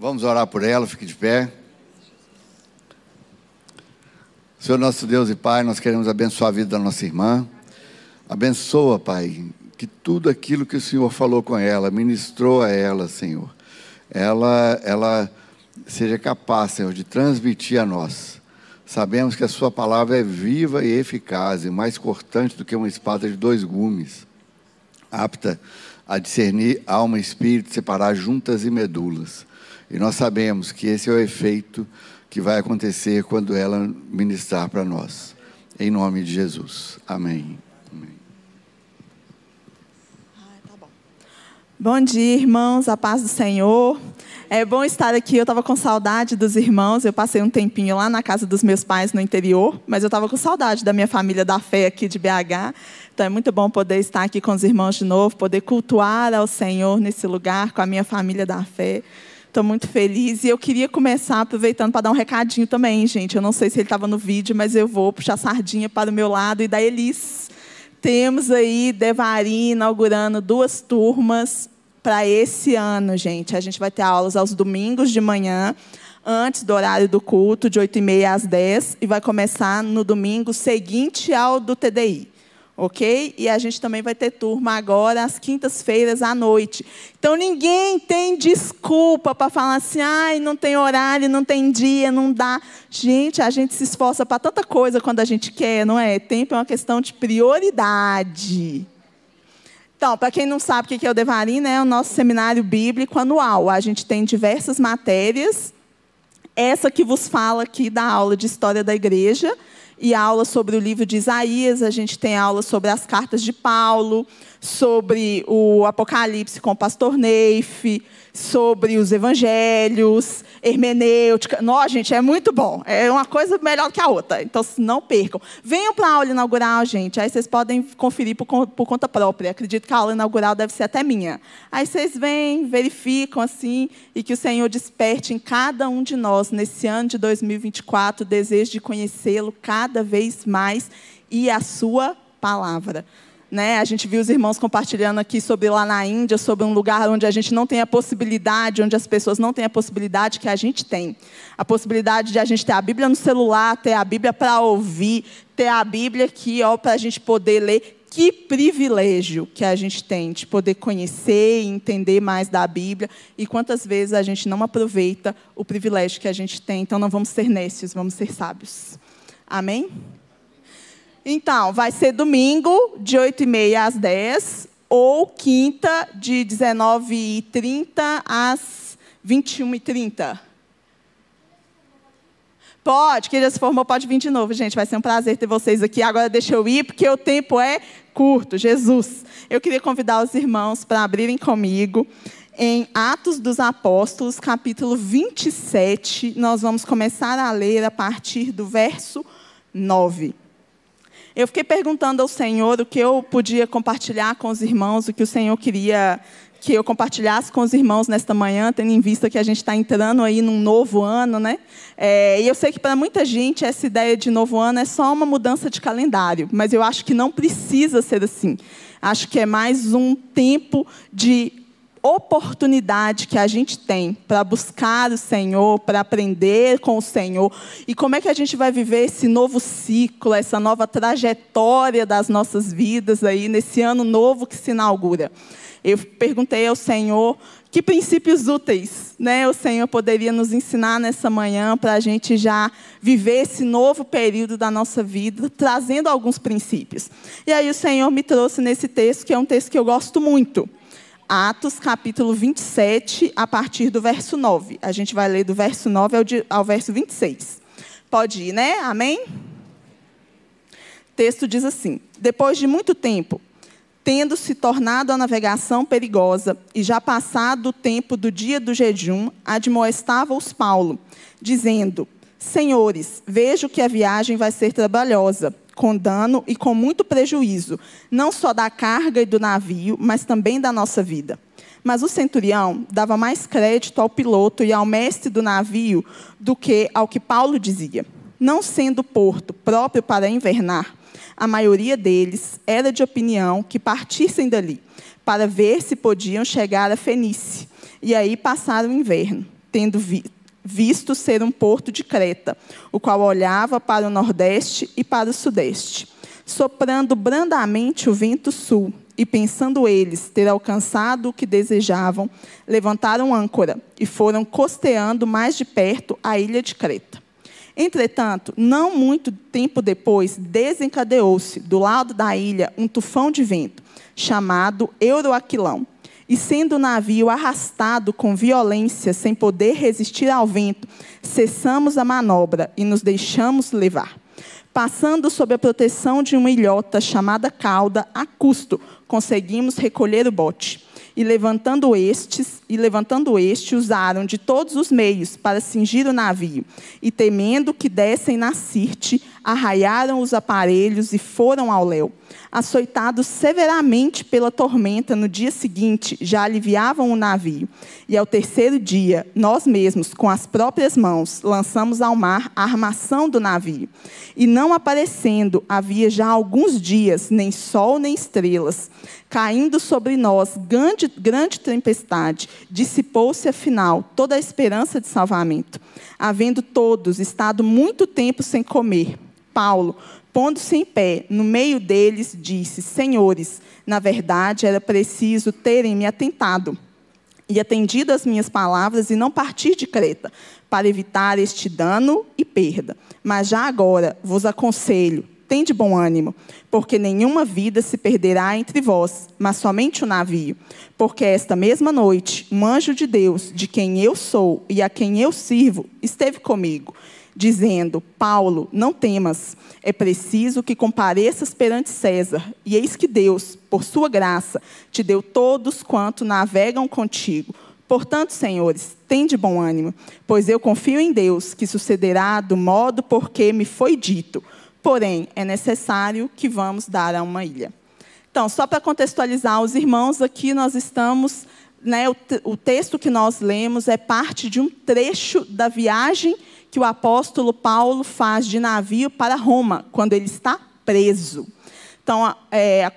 Vamos orar por ela, fique de pé. Senhor nosso Deus e Pai, nós queremos abençoar a vida da nossa irmã. Abençoa, Pai, que tudo aquilo que o Senhor falou com ela, ministrou a ela, Senhor, ela, ela seja capaz, Senhor, de transmitir a nós. Sabemos que a Sua palavra é viva e eficaz, e mais cortante do que uma espada de dois gumes, apta a discernir alma e espírito, separar juntas e medulas. E nós sabemos que esse é o efeito que vai acontecer quando ela ministrar para nós. Em nome de Jesus. Amém. Amém. Tá bom. bom dia, irmãos, a paz do Senhor. É bom estar aqui. Eu estava com saudade dos irmãos. Eu passei um tempinho lá na casa dos meus pais no interior, mas eu estava com saudade da minha família da fé aqui de BH. Então é muito bom poder estar aqui com os irmãos de novo, poder cultuar ao Senhor nesse lugar com a minha família da fé. Estou muito feliz e eu queria começar aproveitando para dar um recadinho também, gente. Eu não sei se ele estava no vídeo, mas eu vou puxar sardinha para o meu lado e da Elis. Temos aí Devari inaugurando duas turmas para esse ano, gente. A gente vai ter aulas aos domingos de manhã, antes do horário do culto, de 8h30 às 10 e vai começar no domingo seguinte ao do TDI ok? E a gente também vai ter turma agora às quintas-feiras à noite. Então ninguém tem desculpa para falar assim, ai, não tem horário, não tem dia, não dá. Gente, a gente se esforça para tanta coisa quando a gente quer, não é? Tempo é uma questão de prioridade. Então, para quem não sabe o que é o Devarim, né, é o nosso seminário bíblico anual. A gente tem diversas matérias. Essa que vos fala aqui da aula de História da Igreja, e aula sobre o livro de Isaías, a gente tem aula sobre as cartas de Paulo, sobre o Apocalipse com o pastor Neif, sobre os evangelhos, hermenêutica. Nossa, gente, é muito bom. É uma coisa melhor que a outra. Então, não percam. Venham para a aula inaugural, gente. Aí vocês podem conferir por, por, conta própria. Acredito que a aula inaugural deve ser até minha. Aí vocês vêm, verificam assim, e que o Senhor desperte em cada um de nós, nesse ano de 2024, o desejo de conhecê-lo cada vez mais e a sua palavra. Né? A gente viu os irmãos compartilhando aqui sobre lá na Índia, sobre um lugar onde a gente não tem a possibilidade, onde as pessoas não têm a possibilidade que a gente tem. A possibilidade de a gente ter a Bíblia no celular, ter a Bíblia para ouvir, ter a Bíblia aqui para a gente poder ler. Que privilégio que a gente tem de poder conhecer e entender mais da Bíblia. E quantas vezes a gente não aproveita o privilégio que a gente tem. Então não vamos ser nécios, vamos ser sábios. Amém? Então, vai ser domingo, de 8h30 às 10 ou quinta, de 19h30 às 21h30. Pode, quem já se formou pode vir de novo, gente. Vai ser um prazer ter vocês aqui. Agora deixa eu ir, porque o tempo é curto. Jesus. Eu queria convidar os irmãos para abrirem comigo em Atos dos Apóstolos, capítulo 27. Nós vamos começar a ler a partir do verso 9. Eu fiquei perguntando ao Senhor o que eu podia compartilhar com os irmãos, o que o Senhor queria que eu compartilhasse com os irmãos nesta manhã, tendo em vista que a gente está entrando aí num novo ano, né? É, e eu sei que para muita gente essa ideia de novo ano é só uma mudança de calendário, mas eu acho que não precisa ser assim. Acho que é mais um tempo de oportunidade que a gente tem para buscar o Senhor, para aprender com o Senhor. E como é que a gente vai viver esse novo ciclo, essa nova trajetória das nossas vidas aí nesse ano novo que se inaugura? Eu perguntei ao Senhor que princípios úteis né, o Senhor poderia nos ensinar nessa manhã para a gente já viver esse novo período da nossa vida, trazendo alguns princípios. E aí o Senhor me trouxe nesse texto, que é um texto que eu gosto muito. Atos, capítulo 27, a partir do verso 9. A gente vai ler do verso 9 ao, de, ao verso 26. Pode ir, né? Amém? O texto diz assim: Depois de muito tempo, tendo se tornado a navegação perigosa e já passado o tempo do dia do jejum, admoestava-os Paulo, dizendo: Senhores, vejo que a viagem vai ser trabalhosa com dano e com muito prejuízo, não só da carga e do navio, mas também da nossa vida. Mas o centurião dava mais crédito ao piloto e ao mestre do navio do que ao que Paulo dizia. Não sendo porto próprio para invernar, a maioria deles era de opinião que partissem dali, para ver se podiam chegar a Fenice, e aí passar o inverno. tendo vi visto ser um porto de Creta, o qual olhava para o nordeste e para o sudeste, soprando brandamente o vento sul, e pensando eles ter alcançado o que desejavam, levantaram âncora e foram costeando mais de perto a ilha de Creta. Entretanto, não muito tempo depois, desencadeou-se do lado da ilha um tufão de vento, chamado Euroaquilão. E sendo o navio arrastado com violência, sem poder resistir ao vento, cessamos a manobra e nos deixamos levar. Passando sob a proteção de uma ilhota chamada cauda, a custo, conseguimos recolher o bote e levantando estes, e levantando este, usaram de todos os meios para cingir o navio, e temendo que dessem na Sirte, arraiaram os aparelhos e foram ao léu. Açoitados severamente pela tormenta, no dia seguinte já aliviavam o navio. E ao terceiro dia, nós mesmos, com as próprias mãos, lançamos ao mar a armação do navio. E não aparecendo, havia já alguns dias, nem sol nem estrelas. Caindo sobre nós grande, grande tempestade, dissipou-se afinal toda a esperança de salvamento. Havendo todos estado muito tempo sem comer, Paulo, pondo-se em pé no meio deles, disse: Senhores, na verdade era preciso terem me atentado e atendido às minhas palavras e não partir de Creta, para evitar este dano e perda. Mas já agora vos aconselho, tem de bom ânimo, porque nenhuma vida se perderá entre vós, mas somente o navio. Porque esta mesma noite, um anjo de Deus, de quem eu sou e a quem eu sirvo, esteve comigo, dizendo: Paulo, não temas, é preciso que compareças perante César. E eis que Deus, por sua graça, te deu todos quanto navegam contigo. Portanto, senhores, tende bom ânimo, pois eu confio em Deus que sucederá do modo por que me foi dito porém é necessário que vamos dar a uma ilha. Então, só para contextualizar os irmãos, aqui nós estamos, né, o, o texto que nós lemos é parte de um trecho da viagem que o apóstolo Paulo faz de navio para Roma, quando ele está preso. Então, é,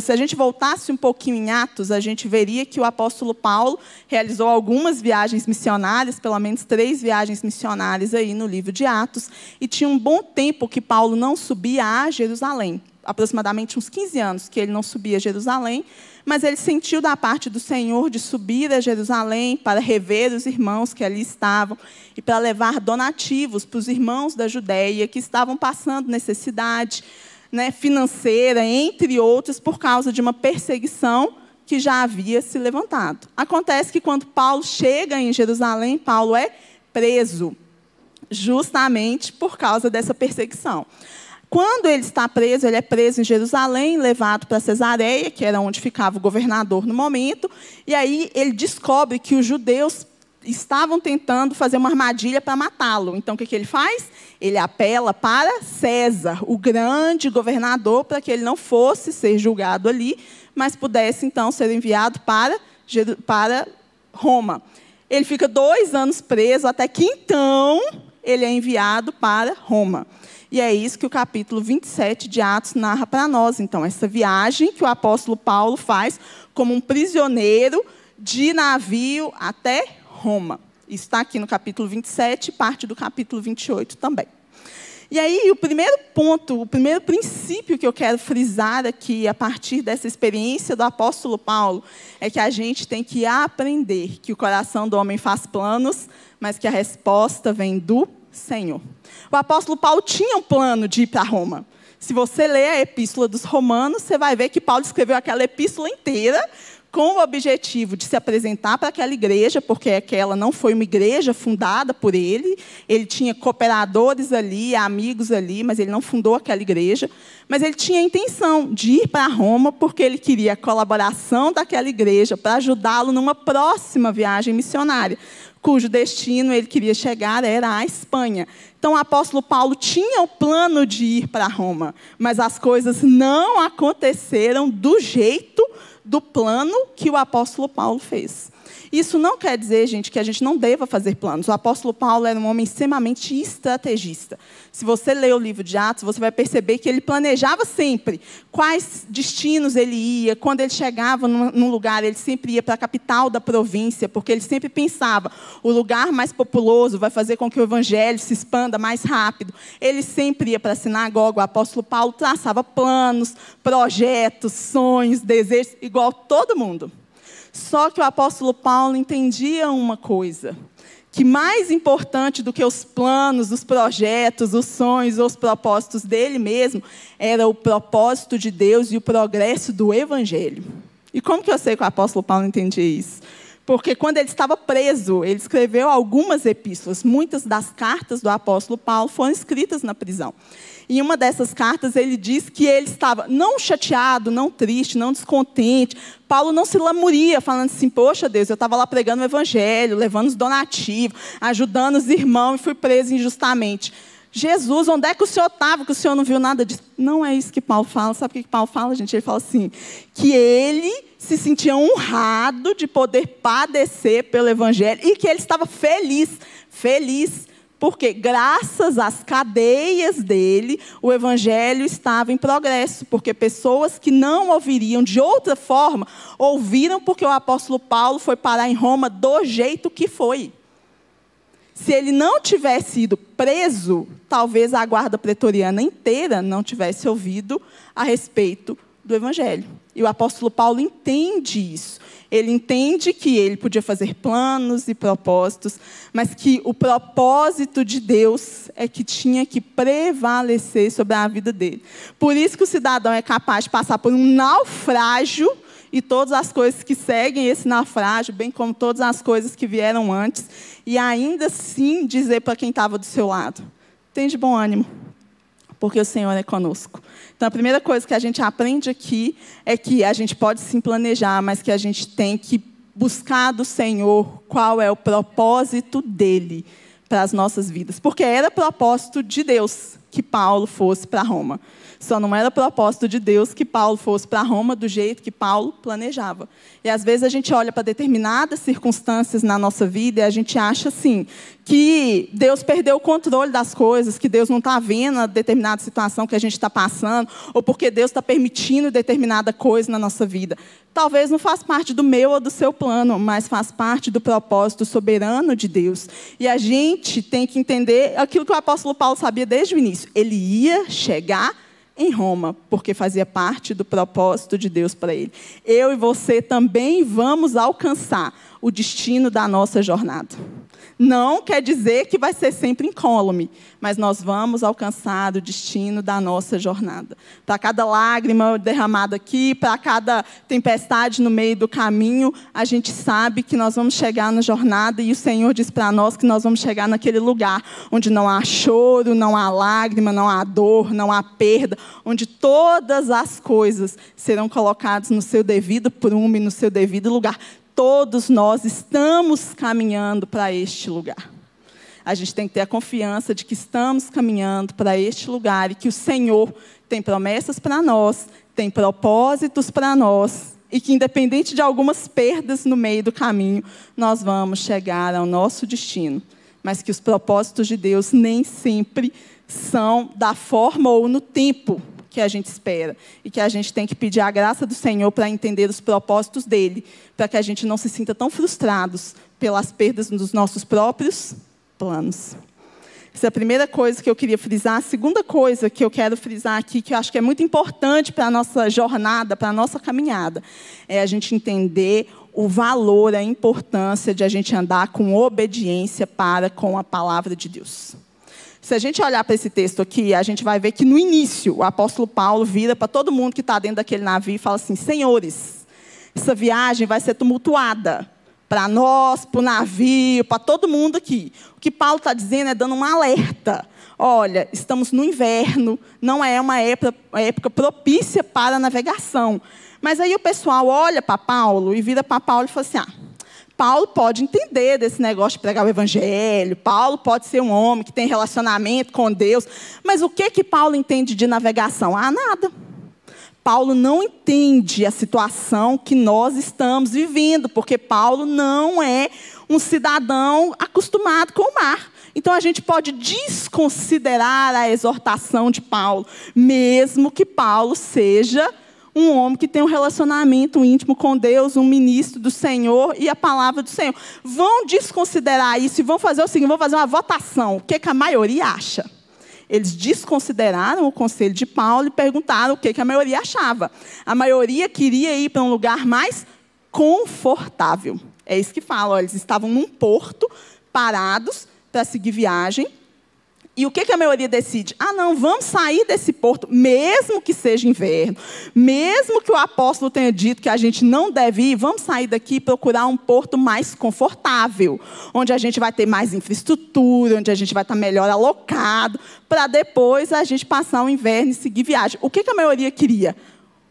se a gente voltasse um pouquinho em Atos, a gente veria que o apóstolo Paulo realizou algumas viagens missionárias, pelo menos três viagens missionárias aí no livro de Atos, e tinha um bom tempo que Paulo não subia a Jerusalém, aproximadamente uns 15 anos que ele não subia a Jerusalém, mas ele sentiu da parte do Senhor de subir a Jerusalém para rever os irmãos que ali estavam e para levar donativos para os irmãos da Judéia que estavam passando necessidade né, financeira, entre outros, por causa de uma perseguição que já havia se levantado. Acontece que quando Paulo chega em Jerusalém, Paulo é preso, justamente por causa dessa perseguição. Quando ele está preso, ele é preso em Jerusalém, levado para Cesareia, que era onde ficava o governador no momento, e aí ele descobre que os judeus estavam tentando fazer uma armadilha para matá-lo. Então, o que, que ele faz? Ele apela para César, o grande governador, para que ele não fosse ser julgado ali, mas pudesse, então, ser enviado para, para Roma. Ele fica dois anos preso, até que, então, ele é enviado para Roma. E é isso que o capítulo 27 de Atos narra para nós. Então, essa viagem que o apóstolo Paulo faz como um prisioneiro de navio até Roma. Está aqui no capítulo 27, parte do capítulo 28 também. E aí, o primeiro ponto, o primeiro princípio que eu quero frisar aqui, a partir dessa experiência do apóstolo Paulo, é que a gente tem que aprender que o coração do homem faz planos, mas que a resposta vem do Senhor. O apóstolo Paulo tinha um plano de ir para Roma. Se você ler a epístola dos Romanos, você vai ver que Paulo escreveu aquela epístola inteira com o objetivo de se apresentar para aquela igreja, porque aquela não foi uma igreja fundada por ele, ele tinha cooperadores ali, amigos ali, mas ele não fundou aquela igreja. Mas ele tinha a intenção de ir para Roma, porque ele queria a colaboração daquela igreja para ajudá-lo numa próxima viagem missionária, cujo destino ele queria chegar era a Espanha. Então o apóstolo Paulo tinha o plano de ir para Roma, mas as coisas não aconteceram do jeito do plano que o apóstolo Paulo fez. Isso não quer dizer, gente, que a gente não deva fazer planos. O apóstolo Paulo era um homem extremamente estrategista. Se você ler o livro de Atos, você vai perceber que ele planejava sempre quais destinos ele ia. Quando ele chegava num lugar, ele sempre ia para a capital da província, porque ele sempre pensava: o lugar mais populoso vai fazer com que o evangelho se expanda mais rápido. Ele sempre ia para a sinagoga. O apóstolo Paulo traçava planos, projetos, sonhos, desejos, igual todo mundo. Só que o apóstolo Paulo entendia uma coisa: que mais importante do que os planos, os projetos, os sonhos, os propósitos dele mesmo, era o propósito de Deus e o progresso do evangelho. E como que eu sei que o apóstolo Paulo entendia isso? Porque quando ele estava preso, ele escreveu algumas epístolas. Muitas das cartas do apóstolo Paulo foram escritas na prisão. Em uma dessas cartas, ele diz que ele estava não chateado, não triste, não descontente. Paulo não se lamuria, falando assim: Poxa Deus, eu estava lá pregando o evangelho, levando os donativos, ajudando os irmãos e fui preso injustamente. Jesus, onde é que o senhor estava, que o senhor não viu nada disso? Não é isso que Paulo fala. Sabe o que Paulo fala, gente? Ele fala assim: que ele se sentia honrado de poder padecer pelo evangelho e que ele estava feliz, feliz porque, graças às cadeias dele, o evangelho estava em progresso. Porque pessoas que não ouviriam de outra forma, ouviram porque o apóstolo Paulo foi parar em Roma do jeito que foi. Se ele não tivesse ido preso, talvez a guarda pretoriana inteira não tivesse ouvido a respeito do evangelho. E o apóstolo Paulo entende isso. Ele entende que ele podia fazer planos e propósitos, mas que o propósito de Deus é que tinha que prevalecer sobre a vida dele. Por isso que o cidadão é capaz de passar por um naufrágio e todas as coisas que seguem esse naufrágio, bem como todas as coisas que vieram antes, e ainda assim dizer para quem estava do seu lado: tem de bom ânimo, porque o Senhor é conosco. Então, a primeira coisa que a gente aprende aqui é que a gente pode sim planejar, mas que a gente tem que buscar do Senhor qual é o propósito dele para as nossas vidas. Porque era propósito de Deus que Paulo fosse para Roma. Só não era propósito de Deus que Paulo fosse para Roma do jeito que Paulo planejava. E às vezes a gente olha para determinadas circunstâncias na nossa vida e a gente acha assim que Deus perdeu o controle das coisas, que Deus não está vendo a determinada situação que a gente está passando, ou porque Deus está permitindo determinada coisa na nossa vida. Talvez não faz parte do meu ou do seu plano, mas faz parte do propósito soberano de Deus. E a gente tem que entender aquilo que o apóstolo Paulo sabia desde o início. Ele ia chegar em Roma, porque fazia parte do propósito de Deus para ele. Eu e você também vamos alcançar o destino da nossa jornada. Não quer dizer que vai ser sempre incólume, mas nós vamos alcançar o destino da nossa jornada. Para cada lágrima derramada aqui, para cada tempestade no meio do caminho, a gente sabe que nós vamos chegar na jornada e o Senhor diz para nós que nós vamos chegar naquele lugar onde não há choro, não há lágrima, não há dor, não há perda, onde todas as coisas serão colocadas no seu devido prumo e no seu devido lugar todos nós estamos caminhando para este lugar. A gente tem que ter a confiança de que estamos caminhando para este lugar e que o Senhor tem promessas para nós, tem propósitos para nós e que, independente de algumas perdas no meio do caminho, nós vamos chegar ao nosso destino. Mas que os propósitos de Deus nem sempre são da forma ou no tempo que a gente espera. E que a gente tem que pedir a graça do Senhor para entender os propósitos dele, para que a gente não se sinta tão frustrados pelas perdas dos nossos próprios planos. Essa é a primeira coisa que eu queria frisar. A segunda coisa que eu quero frisar aqui, que eu acho que é muito importante para a nossa jornada, para a nossa caminhada, é a gente entender o valor, a importância de a gente andar com obediência para com a palavra de Deus. Se a gente olhar para esse texto aqui, a gente vai ver que no início o apóstolo Paulo vira para todo mundo que está dentro daquele navio e fala assim: Senhores, essa viagem vai ser tumultuada. Para nós, para o navio, para todo mundo aqui. O que Paulo está dizendo é dando um alerta. Olha, estamos no inverno, não é uma época, propícia para a navegação. Mas aí o pessoal olha para Paulo e vira para Paulo e fala assim: ah, Paulo pode entender desse negócio de pregar o evangelho, Paulo pode ser um homem que tem relacionamento com Deus, mas o que que Paulo entende de navegação? Ah, nada. Paulo não entende a situação que nós estamos vivendo, porque Paulo não é um cidadão acostumado com o mar. Então a gente pode desconsiderar a exortação de Paulo, mesmo que Paulo seja um homem que tem um relacionamento íntimo com Deus, um ministro do Senhor e a palavra do Senhor. Vão desconsiderar isso e vão fazer o seguinte: vão fazer uma votação. O que, que a maioria acha? Eles desconsideraram o conselho de Paulo e perguntaram o que, que a maioria achava. A maioria queria ir para um lugar mais confortável. É isso que fala. Eles estavam num porto, parados, para seguir viagem. E o que, que a maioria decide? Ah, não, vamos sair desse porto, mesmo que seja inverno, mesmo que o apóstolo tenha dito que a gente não deve ir, vamos sair daqui e procurar um porto mais confortável, onde a gente vai ter mais infraestrutura, onde a gente vai estar melhor alocado, para depois a gente passar o inverno e seguir viagem. O que, que a maioria queria?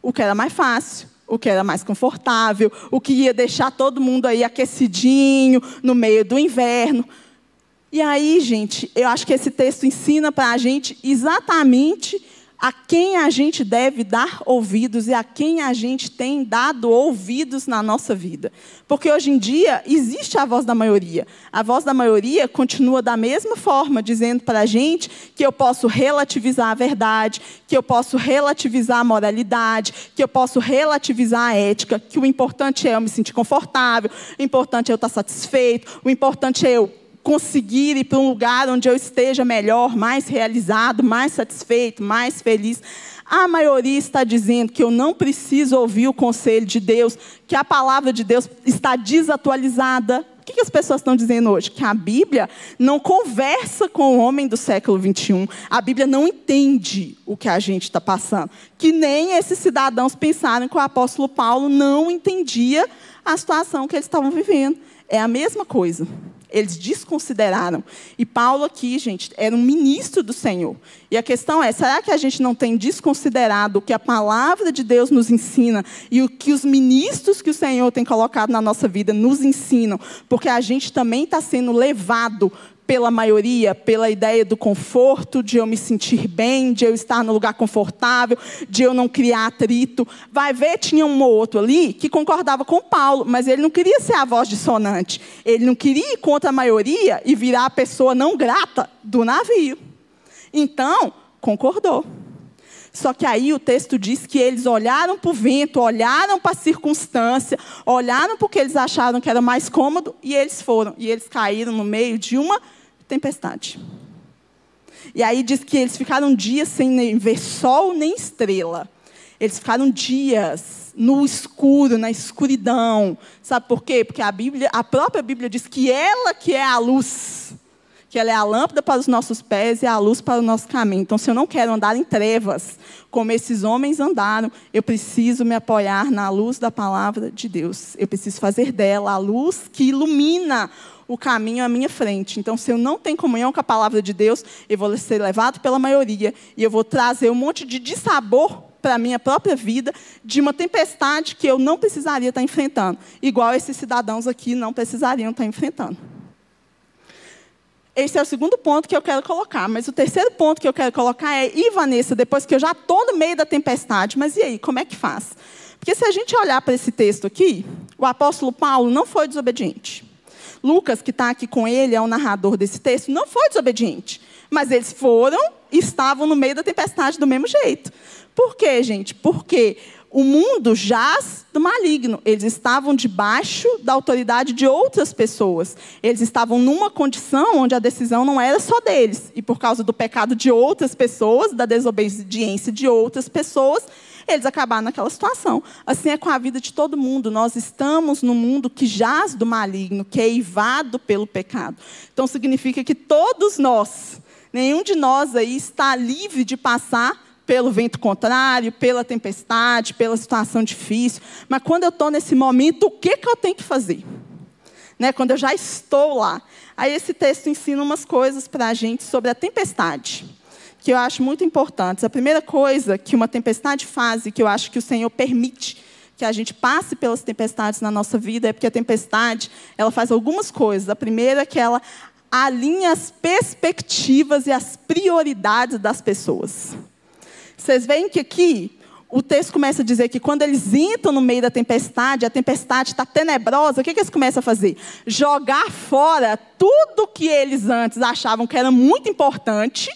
O que era mais fácil, o que era mais confortável, o que ia deixar todo mundo aí aquecidinho no meio do inverno. E aí, gente, eu acho que esse texto ensina para a gente exatamente a quem a gente deve dar ouvidos e a quem a gente tem dado ouvidos na nossa vida. Porque hoje em dia existe a voz da maioria. A voz da maioria continua da mesma forma, dizendo para a gente que eu posso relativizar a verdade, que eu posso relativizar a moralidade, que eu posso relativizar a ética, que o importante é eu me sentir confortável, o importante é eu estar satisfeito, o importante é eu conseguir ir para um lugar onde eu esteja melhor, mais realizado, mais satisfeito, mais feliz. A maioria está dizendo que eu não preciso ouvir o conselho de Deus, que a palavra de Deus está desatualizada. O que as pessoas estão dizendo hoje? Que a Bíblia não conversa com o homem do século 21. A Bíblia não entende o que a gente está passando. Que nem esses cidadãos pensaram que o apóstolo Paulo não entendia a situação que eles estavam vivendo. É a mesma coisa. Eles desconsideraram. E Paulo aqui, gente, era um ministro do Senhor. E a questão é: será que a gente não tem desconsiderado o que a palavra de Deus nos ensina e o que os ministros que o Senhor tem colocado na nossa vida nos ensinam? Porque a gente também está sendo levado pela maioria, pela ideia do conforto, de eu me sentir bem, de eu estar no lugar confortável, de eu não criar atrito. Vai ver, tinha um ou outro ali que concordava com Paulo, mas ele não queria ser a voz dissonante. Ele não queria ir contra a maioria e virar a pessoa não grata do navio. Então, concordou. Só que aí o texto diz que eles olharam para o vento, olharam para a circunstância, olharam porque eles acharam que era mais cômodo e eles foram. E eles caíram no meio de uma tempestade. E aí diz que eles ficaram dias sem ver sol nem estrela. Eles ficaram dias no escuro, na escuridão. Sabe por quê? Porque a Bíblia, a própria Bíblia diz que ela que é a luz, que ela é a lâmpada para os nossos pés e a luz para o nosso caminho. Então, se eu não quero andar em trevas, como esses homens andaram, eu preciso me apoiar na luz da palavra de Deus. Eu preciso fazer dela a luz que ilumina o caminho à minha frente. Então, se eu não tenho comunhão com a palavra de Deus, eu vou ser levado pela maioria e eu vou trazer um monte de dissabor para a minha própria vida de uma tempestade que eu não precisaria estar enfrentando, igual esses cidadãos aqui não precisariam estar enfrentando. Esse é o segundo ponto que eu quero colocar. Mas o terceiro ponto que eu quero colocar é: e Vanessa, depois que eu já estou no meio da tempestade, mas e aí, como é que faz? Porque se a gente olhar para esse texto aqui, o apóstolo Paulo não foi desobediente. Lucas, que está aqui com ele, é o narrador desse texto, não foi desobediente. Mas eles foram e estavam no meio da tempestade do mesmo jeito. Por quê, gente? Porque o mundo jaz do maligno. Eles estavam debaixo da autoridade de outras pessoas. Eles estavam numa condição onde a decisão não era só deles. E por causa do pecado de outras pessoas, da desobediência de outras pessoas, eles acabaram naquela situação. Assim é com a vida de todo mundo. Nós estamos num mundo que jaz do maligno, que é eivado pelo pecado. Então significa que todos nós, nenhum de nós aí está livre de passar pelo vento contrário, pela tempestade, pela situação difícil. Mas quando eu estou nesse momento, o que, que eu tenho que fazer? Né, quando eu já estou lá. Aí esse texto ensina umas coisas para a gente sobre a tempestade que eu acho muito importantes. A primeira coisa que uma tempestade faz e que eu acho que o Senhor permite que a gente passe pelas tempestades na nossa vida é porque a tempestade ela faz algumas coisas. A primeira é que ela alinha as perspectivas e as prioridades das pessoas. Vocês veem que aqui o texto começa a dizer que quando eles entram no meio da tempestade, a tempestade está tenebrosa, o que, que eles começam a fazer? Jogar fora tudo que eles antes achavam que era muito importante,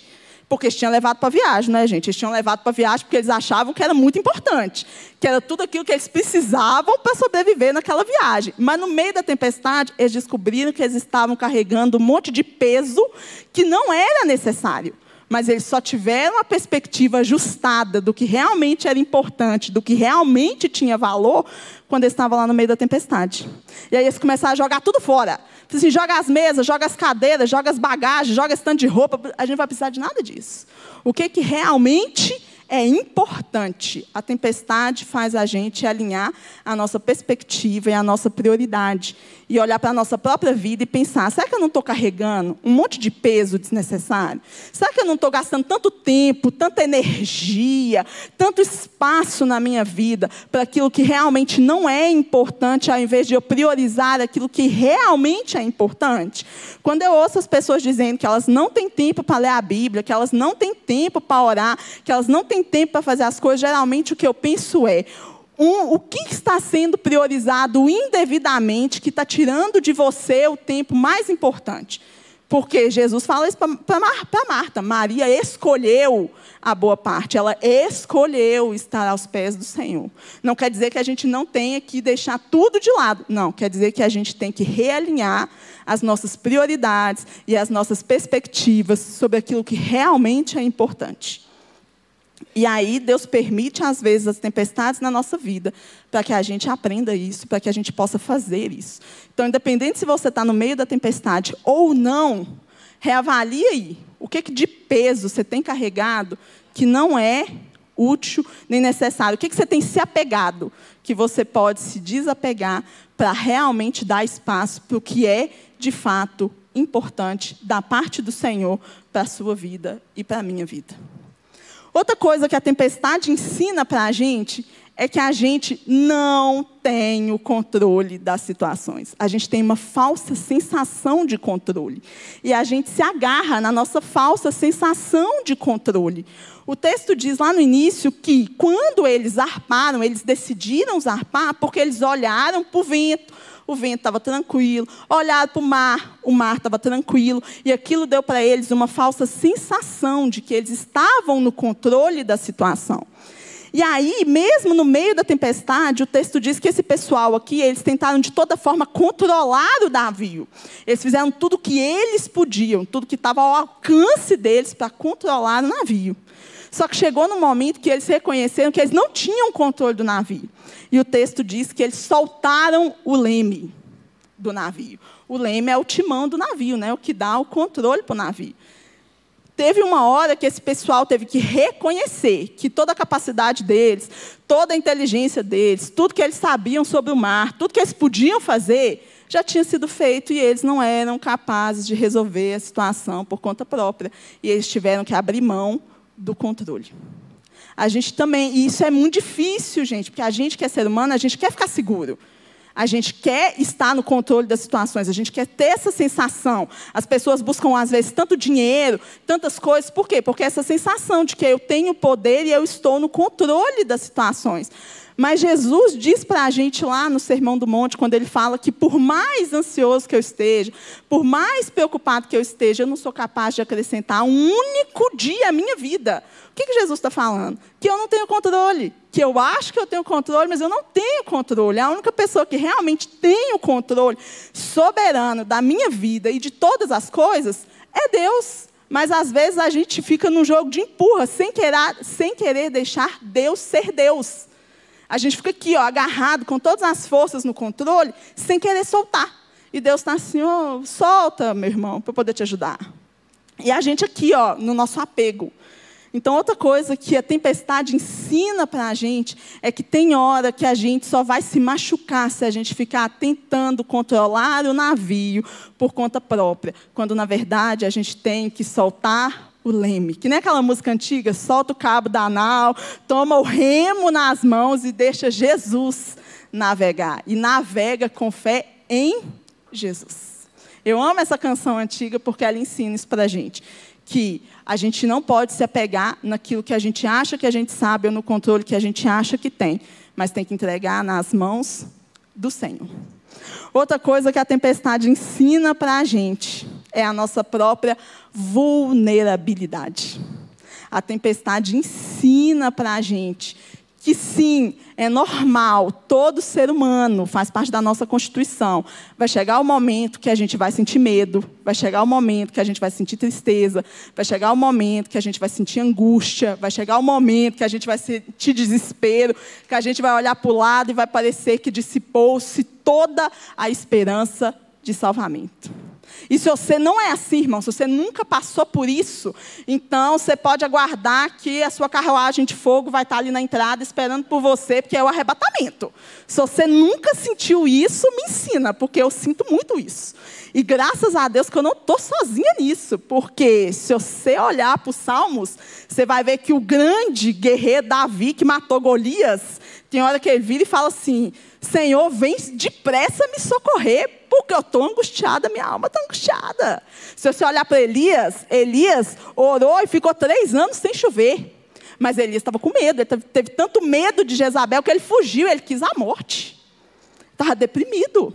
porque eles tinham levado para viagem, né, gente? Eles tinham levado para viagem porque eles achavam que era muito importante, que era tudo aquilo que eles precisavam para sobreviver naquela viagem. Mas no meio da tempestade, eles descobriram que eles estavam carregando um monte de peso que não era necessário mas eles só tiveram a perspectiva ajustada do que realmente era importante, do que realmente tinha valor, quando eles estavam lá no meio da tempestade. E aí eles começaram a jogar tudo fora. Assim, joga as mesas, joga as cadeiras, joga as bagagens, joga esse tanto de roupa. A gente não vai precisar de nada disso. O que, que realmente é importante. A tempestade faz a gente alinhar a nossa perspectiva e a nossa prioridade. E olhar para a nossa própria vida e pensar: será que eu não estou carregando um monte de peso desnecessário? Será que eu não estou gastando tanto tempo, tanta energia, tanto espaço na minha vida para aquilo que realmente não é importante, ao invés de eu priorizar aquilo que realmente é importante? Quando eu ouço as pessoas dizendo que elas não têm tempo para ler a Bíblia, que elas não têm tempo para orar, que elas não têm tem tempo para fazer as coisas, geralmente o que eu penso é: um, o que está sendo priorizado indevidamente, que está tirando de você o tempo mais importante? Porque Jesus fala isso para Marta. Maria escolheu a boa parte. Ela escolheu estar aos pés do Senhor. Não quer dizer que a gente não tenha que deixar tudo de lado. Não, quer dizer que a gente tem que realinhar as nossas prioridades e as nossas perspectivas sobre aquilo que realmente é importante. E aí Deus permite, às vezes, as tempestades na nossa vida, para que a gente aprenda isso, para que a gente possa fazer isso. Então, independente se você está no meio da tempestade ou não, reavalie aí o que, que de peso você tem carregado que não é útil nem necessário. O que, que você tem se apegado que você pode se desapegar para realmente dar espaço para o que é, de fato, importante da parte do Senhor para a sua vida e para a minha vida. Outra coisa que a tempestade ensina para a gente é que a gente não tem o controle das situações. A gente tem uma falsa sensação de controle. E a gente se agarra na nossa falsa sensação de controle. O texto diz lá no início que quando eles arparam, eles decidiram zarpar porque eles olharam para o vento o vento estava tranquilo, olharam para o mar, o mar estava tranquilo, e aquilo deu para eles uma falsa sensação de que eles estavam no controle da situação. E aí, mesmo no meio da tempestade, o texto diz que esse pessoal aqui, eles tentaram de toda forma controlar o navio. Eles fizeram tudo o que eles podiam, tudo que estava ao alcance deles para controlar o navio. Só que chegou no momento que eles reconheceram que eles não tinham controle do navio. E o texto diz que eles soltaram o leme do navio. O leme é o timão do navio, né? o que dá o controle para o navio. Teve uma hora que esse pessoal teve que reconhecer que toda a capacidade deles, toda a inteligência deles, tudo que eles sabiam sobre o mar, tudo que eles podiam fazer, já tinha sido feito e eles não eram capazes de resolver a situação por conta própria. E eles tiveram que abrir mão do controle. A gente também, e isso é muito difícil, gente, porque a gente que é ser humano, a gente quer ficar seguro. A gente quer estar no controle das situações, a gente quer ter essa sensação. As pessoas buscam, às vezes, tanto dinheiro, tantas coisas. Por quê? Porque essa sensação de que eu tenho poder e eu estou no controle das situações. Mas Jesus diz para a gente lá no Sermão do Monte, quando ele fala que por mais ansioso que eu esteja, por mais preocupado que eu esteja, eu não sou capaz de acrescentar um único dia à minha vida. O que, que Jesus está falando? Que eu não tenho controle. Que eu acho que eu tenho controle, mas eu não tenho controle. A única pessoa que realmente tem o controle soberano da minha vida e de todas as coisas é Deus. Mas às vezes a gente fica num jogo de empurra, sem querer, sem querer deixar Deus ser Deus. A gente fica aqui, ó, agarrado com todas as forças no controle, sem querer soltar. E Deus está assim, oh, solta, meu irmão, para poder te ajudar. E a gente aqui, ó, no nosso apego. Então, outra coisa que a tempestade ensina para a gente é que tem hora que a gente só vai se machucar se a gente ficar tentando controlar o navio por conta própria, quando na verdade a gente tem que soltar o leme. Que nem aquela música antiga, solta o cabo da nau, toma o remo nas mãos e deixa Jesus navegar. E navega com fé em Jesus. Eu amo essa canção antiga porque ela ensina isso para a gente. Que a gente não pode se apegar naquilo que a gente acha que a gente sabe ou no controle que a gente acha que tem, mas tem que entregar nas mãos do Senhor. Outra coisa que a tempestade ensina para a gente é a nossa própria vulnerabilidade. A tempestade ensina para a gente que sim, é normal, todo ser humano faz parte da nossa constituição. Vai chegar o momento que a gente vai sentir medo, vai chegar o momento que a gente vai sentir tristeza, vai chegar o momento que a gente vai sentir angústia, vai chegar o momento que a gente vai sentir desespero, que a gente vai olhar para o lado e vai parecer que dissipou-se toda a esperança de salvamento. E se você não é assim, irmão, se você nunca passou por isso, então você pode aguardar que a sua carruagem de fogo vai estar ali na entrada esperando por você, porque é o arrebatamento. Se você nunca sentiu isso, me ensina, porque eu sinto muito isso. E graças a Deus que eu não estou sozinha nisso, porque se você olhar para os Salmos, você vai ver que o grande guerreiro Davi, que matou Golias, tem hora que ele vira e fala assim: Senhor, vem depressa me socorrer, porque eu estou angustiada, minha alma está angustiada. Se você olhar para Elias, Elias orou e ficou três anos sem chover. Mas Elias estava com medo, ele teve, tanto medo de Jezabel que ele fugiu, ele quis a morte. Estava deprimido.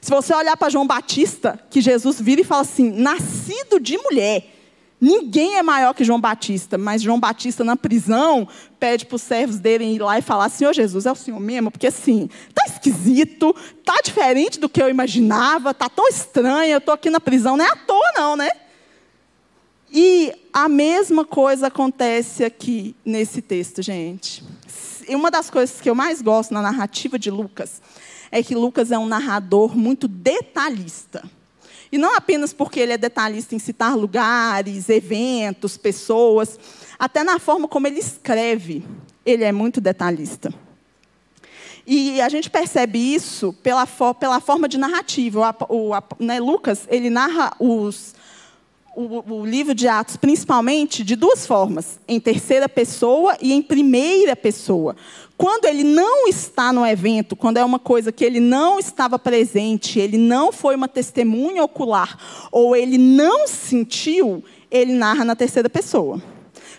Se você olhar para João Batista, que Jesus vira e fala assim: nascido de mulher. Ninguém é maior que João Batista, mas João Batista na prisão pede para os servos dele ir lá e falar: Senhor Jesus, é o Senhor mesmo? Porque assim, tá esquisito, tá diferente do que eu imaginava, tá tão estranho, eu estou aqui na prisão, não é à toa, não, né? E a mesma coisa acontece aqui nesse texto, gente. E uma das coisas que eu mais gosto na narrativa de Lucas é que Lucas é um narrador muito detalhista. E não apenas porque ele é detalhista em citar lugares, eventos, pessoas, até na forma como ele escreve, ele é muito detalhista. E a gente percebe isso pela, pela forma de narrativa. O, o, né, Lucas, ele narra os, o, o, livro de Atos, principalmente, de duas formas: em terceira pessoa e em primeira pessoa. Quando ele não está no evento, quando é uma coisa que ele não estava presente, ele não foi uma testemunha ocular, ou ele não sentiu, ele narra na terceira pessoa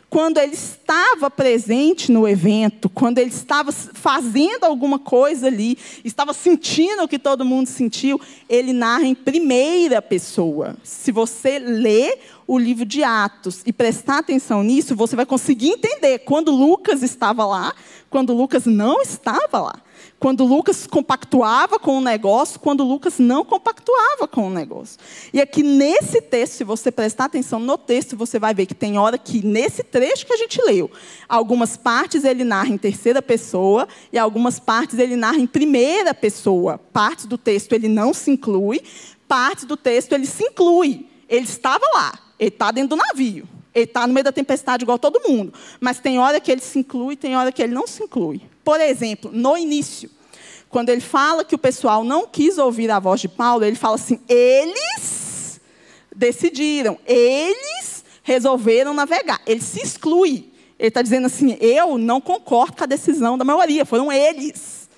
quando ele estava presente no evento, quando ele estava fazendo alguma coisa ali, estava sentindo o que todo mundo sentiu, ele narra em primeira pessoa. Se você lê o livro de Atos e prestar atenção nisso, você vai conseguir entender quando Lucas estava lá, quando Lucas não estava lá. Quando Lucas compactuava com o negócio, quando Lucas não compactuava com o negócio. E aqui nesse texto, se você prestar atenção no texto, você vai ver que tem hora que, nesse trecho que a gente leu, algumas partes ele narra em terceira pessoa e algumas partes ele narra em primeira pessoa. Partes do texto ele não se inclui, partes do texto ele se inclui. Ele estava lá, ele está dentro do navio. Ele está no meio da tempestade igual todo mundo. Mas tem hora que ele se inclui, tem hora que ele não se inclui. Por exemplo, no início, quando ele fala que o pessoal não quis ouvir a voz de Paulo, ele fala assim: eles decidiram, eles resolveram navegar. Ele se exclui. Ele está dizendo assim: eu não concordo com a decisão da maioria, foram eles.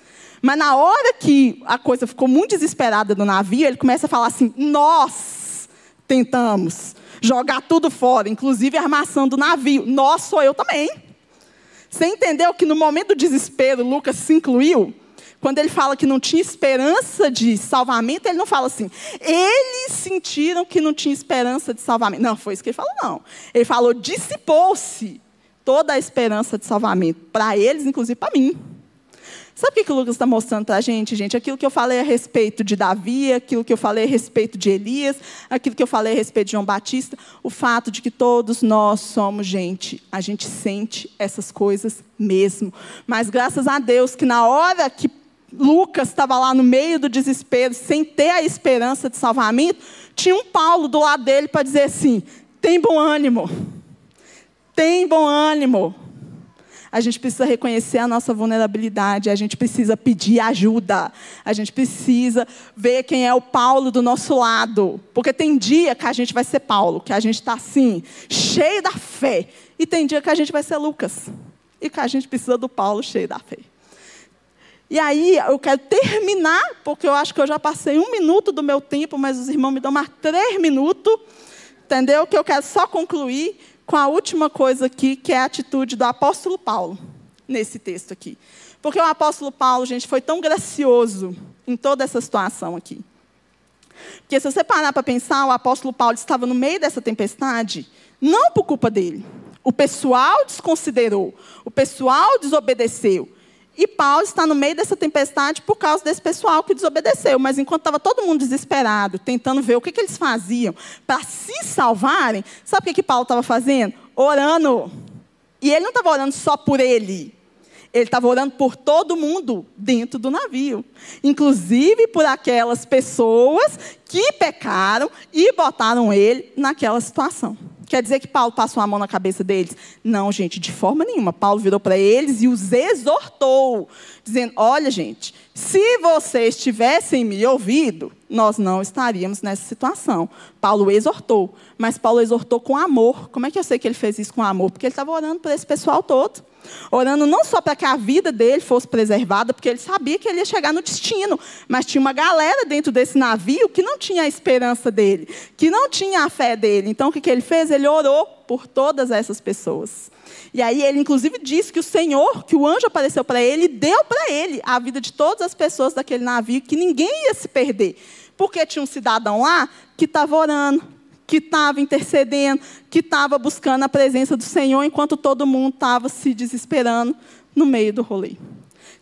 Mas na hora que a coisa ficou muito desesperada do navio, ele começa a falar assim: nós tentamos jogar tudo fora, inclusive a armação do navio. Nós sou eu também. Você entendeu que no momento do desespero, Lucas se incluiu? Quando ele fala que não tinha esperança de salvamento, ele não fala assim, eles sentiram que não tinha esperança de salvamento. Não, foi isso que ele falou, não. Ele falou, dissipou-se toda a esperança de salvamento, para eles, inclusive para mim. Sabe o que, o Lucas está mostrando para a gente, gente? Aquilo que eu falei a respeito de Davi, aquilo que eu falei a respeito de Elias, aquilo que eu falei a respeito de João Batista, o fato de que todos nós somos gente, a gente sente essas coisas mesmo. Mas graças a Deus que na hora que Lucas estava lá no meio do desespero, sem ter a esperança de salvamento, tinha um Paulo do lado dele para dizer assim: tem bom ânimo, tem bom ânimo a gente precisa reconhecer a nossa vulnerabilidade, a gente precisa pedir ajuda, a gente precisa ver quem é o Paulo do nosso lado. Porque tem dia que a gente vai ser Paulo, que a gente está assim, cheio da fé, e tem dia que a gente vai ser Lucas, e que a gente precisa do Paulo cheio da fé. E aí, eu quero terminar, porque eu acho que eu já passei um minuto do meu tempo, mas os irmãos me dão mais três minutos entendeu? Que eu quero só concluir com a última coisa aqui, que é a atitude do apóstolo Paulo, nesse texto aqui. Porque o apóstolo Paulo, gente, foi tão gracioso em toda essa situação aqui. Porque se você parar para pensar, o apóstolo Paulo estava no meio dessa tempestade, não por culpa dele. O pessoal desconsiderou, o pessoal desobedeceu. E Paulo está no meio dessa tempestade por causa desse pessoal que desobedeceu. Mas enquanto estava todo mundo desesperado, tentando ver o que, que eles faziam para se salvarem, sabe o que, que Paulo estava fazendo? Orando. E ele não estava orando só por ele. Ele estava orando por todo mundo dentro do navio, inclusive por aquelas pessoas que pecaram e botaram ele naquela situação. Quer dizer que Paulo passou a mão na cabeça deles? Não, gente, de forma nenhuma. Paulo virou para eles e os exortou, dizendo: Olha, gente, se vocês tivessem me ouvido, nós não estaríamos nessa situação. Paulo exortou, mas Paulo exortou com amor. Como é que eu sei que ele fez isso com amor? Porque ele estava orando por esse pessoal todo. Orando não só para que a vida dele fosse preservada, porque ele sabia que ele ia chegar no destino, mas tinha uma galera dentro desse navio que não tinha a esperança dele, que não tinha a fé dele. Então o que, que ele fez? Ele orou por todas essas pessoas. E aí ele inclusive disse que o Senhor, que o anjo apareceu para ele, deu para ele a vida de todas as pessoas daquele navio, que ninguém ia se perder. Porque tinha um cidadão lá que estava orando, que estava intercedendo, que estava buscando a presença do Senhor, enquanto todo mundo estava se desesperando no meio do rolê.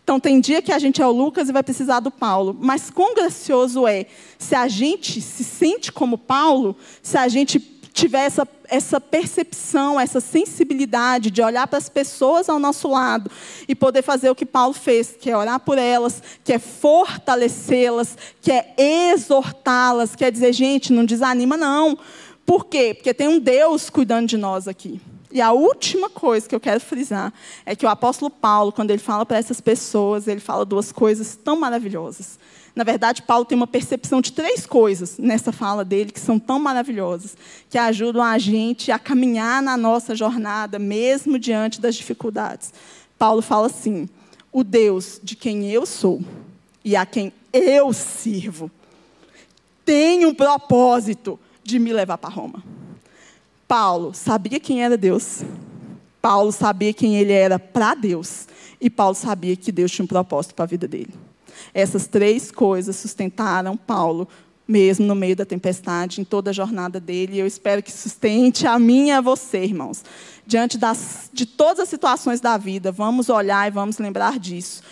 Então, tem dia que a gente é o Lucas e vai precisar do Paulo. Mas quão gracioso é se a gente se sente como Paulo, se a gente tiver essa, essa percepção, essa sensibilidade de olhar para as pessoas ao nosso lado e poder fazer o que Paulo fez, que é orar por elas, que é fortalecê-las, que é exortá-las, quer dizer, gente, não desanima não. Por quê? Porque tem um Deus cuidando de nós aqui. E a última coisa que eu quero frisar é que o apóstolo Paulo, quando ele fala para essas pessoas, ele fala duas coisas tão maravilhosas. Na verdade, Paulo tem uma percepção de três coisas nessa fala dele que são tão maravilhosas, que ajudam a gente a caminhar na nossa jornada, mesmo diante das dificuldades. Paulo fala assim: o Deus de quem eu sou e a quem eu sirvo tem um propósito de me levar para Roma. Paulo sabia quem era Deus. Paulo sabia quem ele era para Deus. E Paulo sabia que Deus tinha um propósito para a vida dele. Essas três coisas sustentaram Paulo, mesmo no meio da tempestade, em toda a jornada dele. E eu espero que sustente a mim e a você, irmãos. Diante das, de todas as situações da vida, vamos olhar e vamos lembrar disso.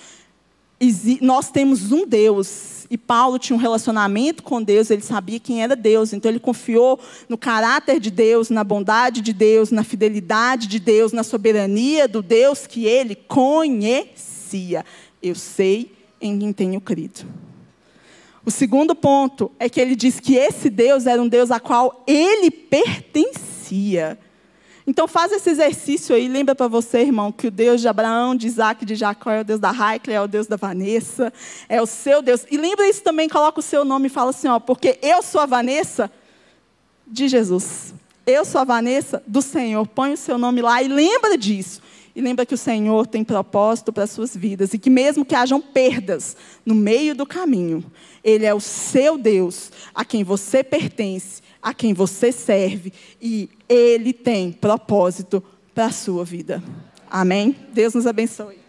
nós temos um Deus e Paulo tinha um relacionamento com Deus, ele sabia quem era Deus, então ele confiou no caráter de Deus, na bondade de Deus, na fidelidade de Deus, na soberania do Deus que ele conhecia. Eu sei em quem tenho crido. O segundo ponto é que ele diz que esse Deus era um Deus a qual ele pertencia. Então faz esse exercício aí, lembra para você, irmão, que o Deus de Abraão, de Isaac, de Jacó é o Deus da Raikle, é o Deus da Vanessa, é o seu Deus. E lembra isso também, coloca o seu nome e fala assim, ó, porque eu sou a Vanessa de Jesus. Eu sou a Vanessa do Senhor. Põe o seu nome lá e lembra disso. E lembra que o Senhor tem propósito para as suas vidas e que mesmo que hajam perdas no meio do caminho, Ele é o seu Deus, a quem você pertence, a quem você serve e Ele tem propósito para a sua vida. Amém? Deus nos abençoe.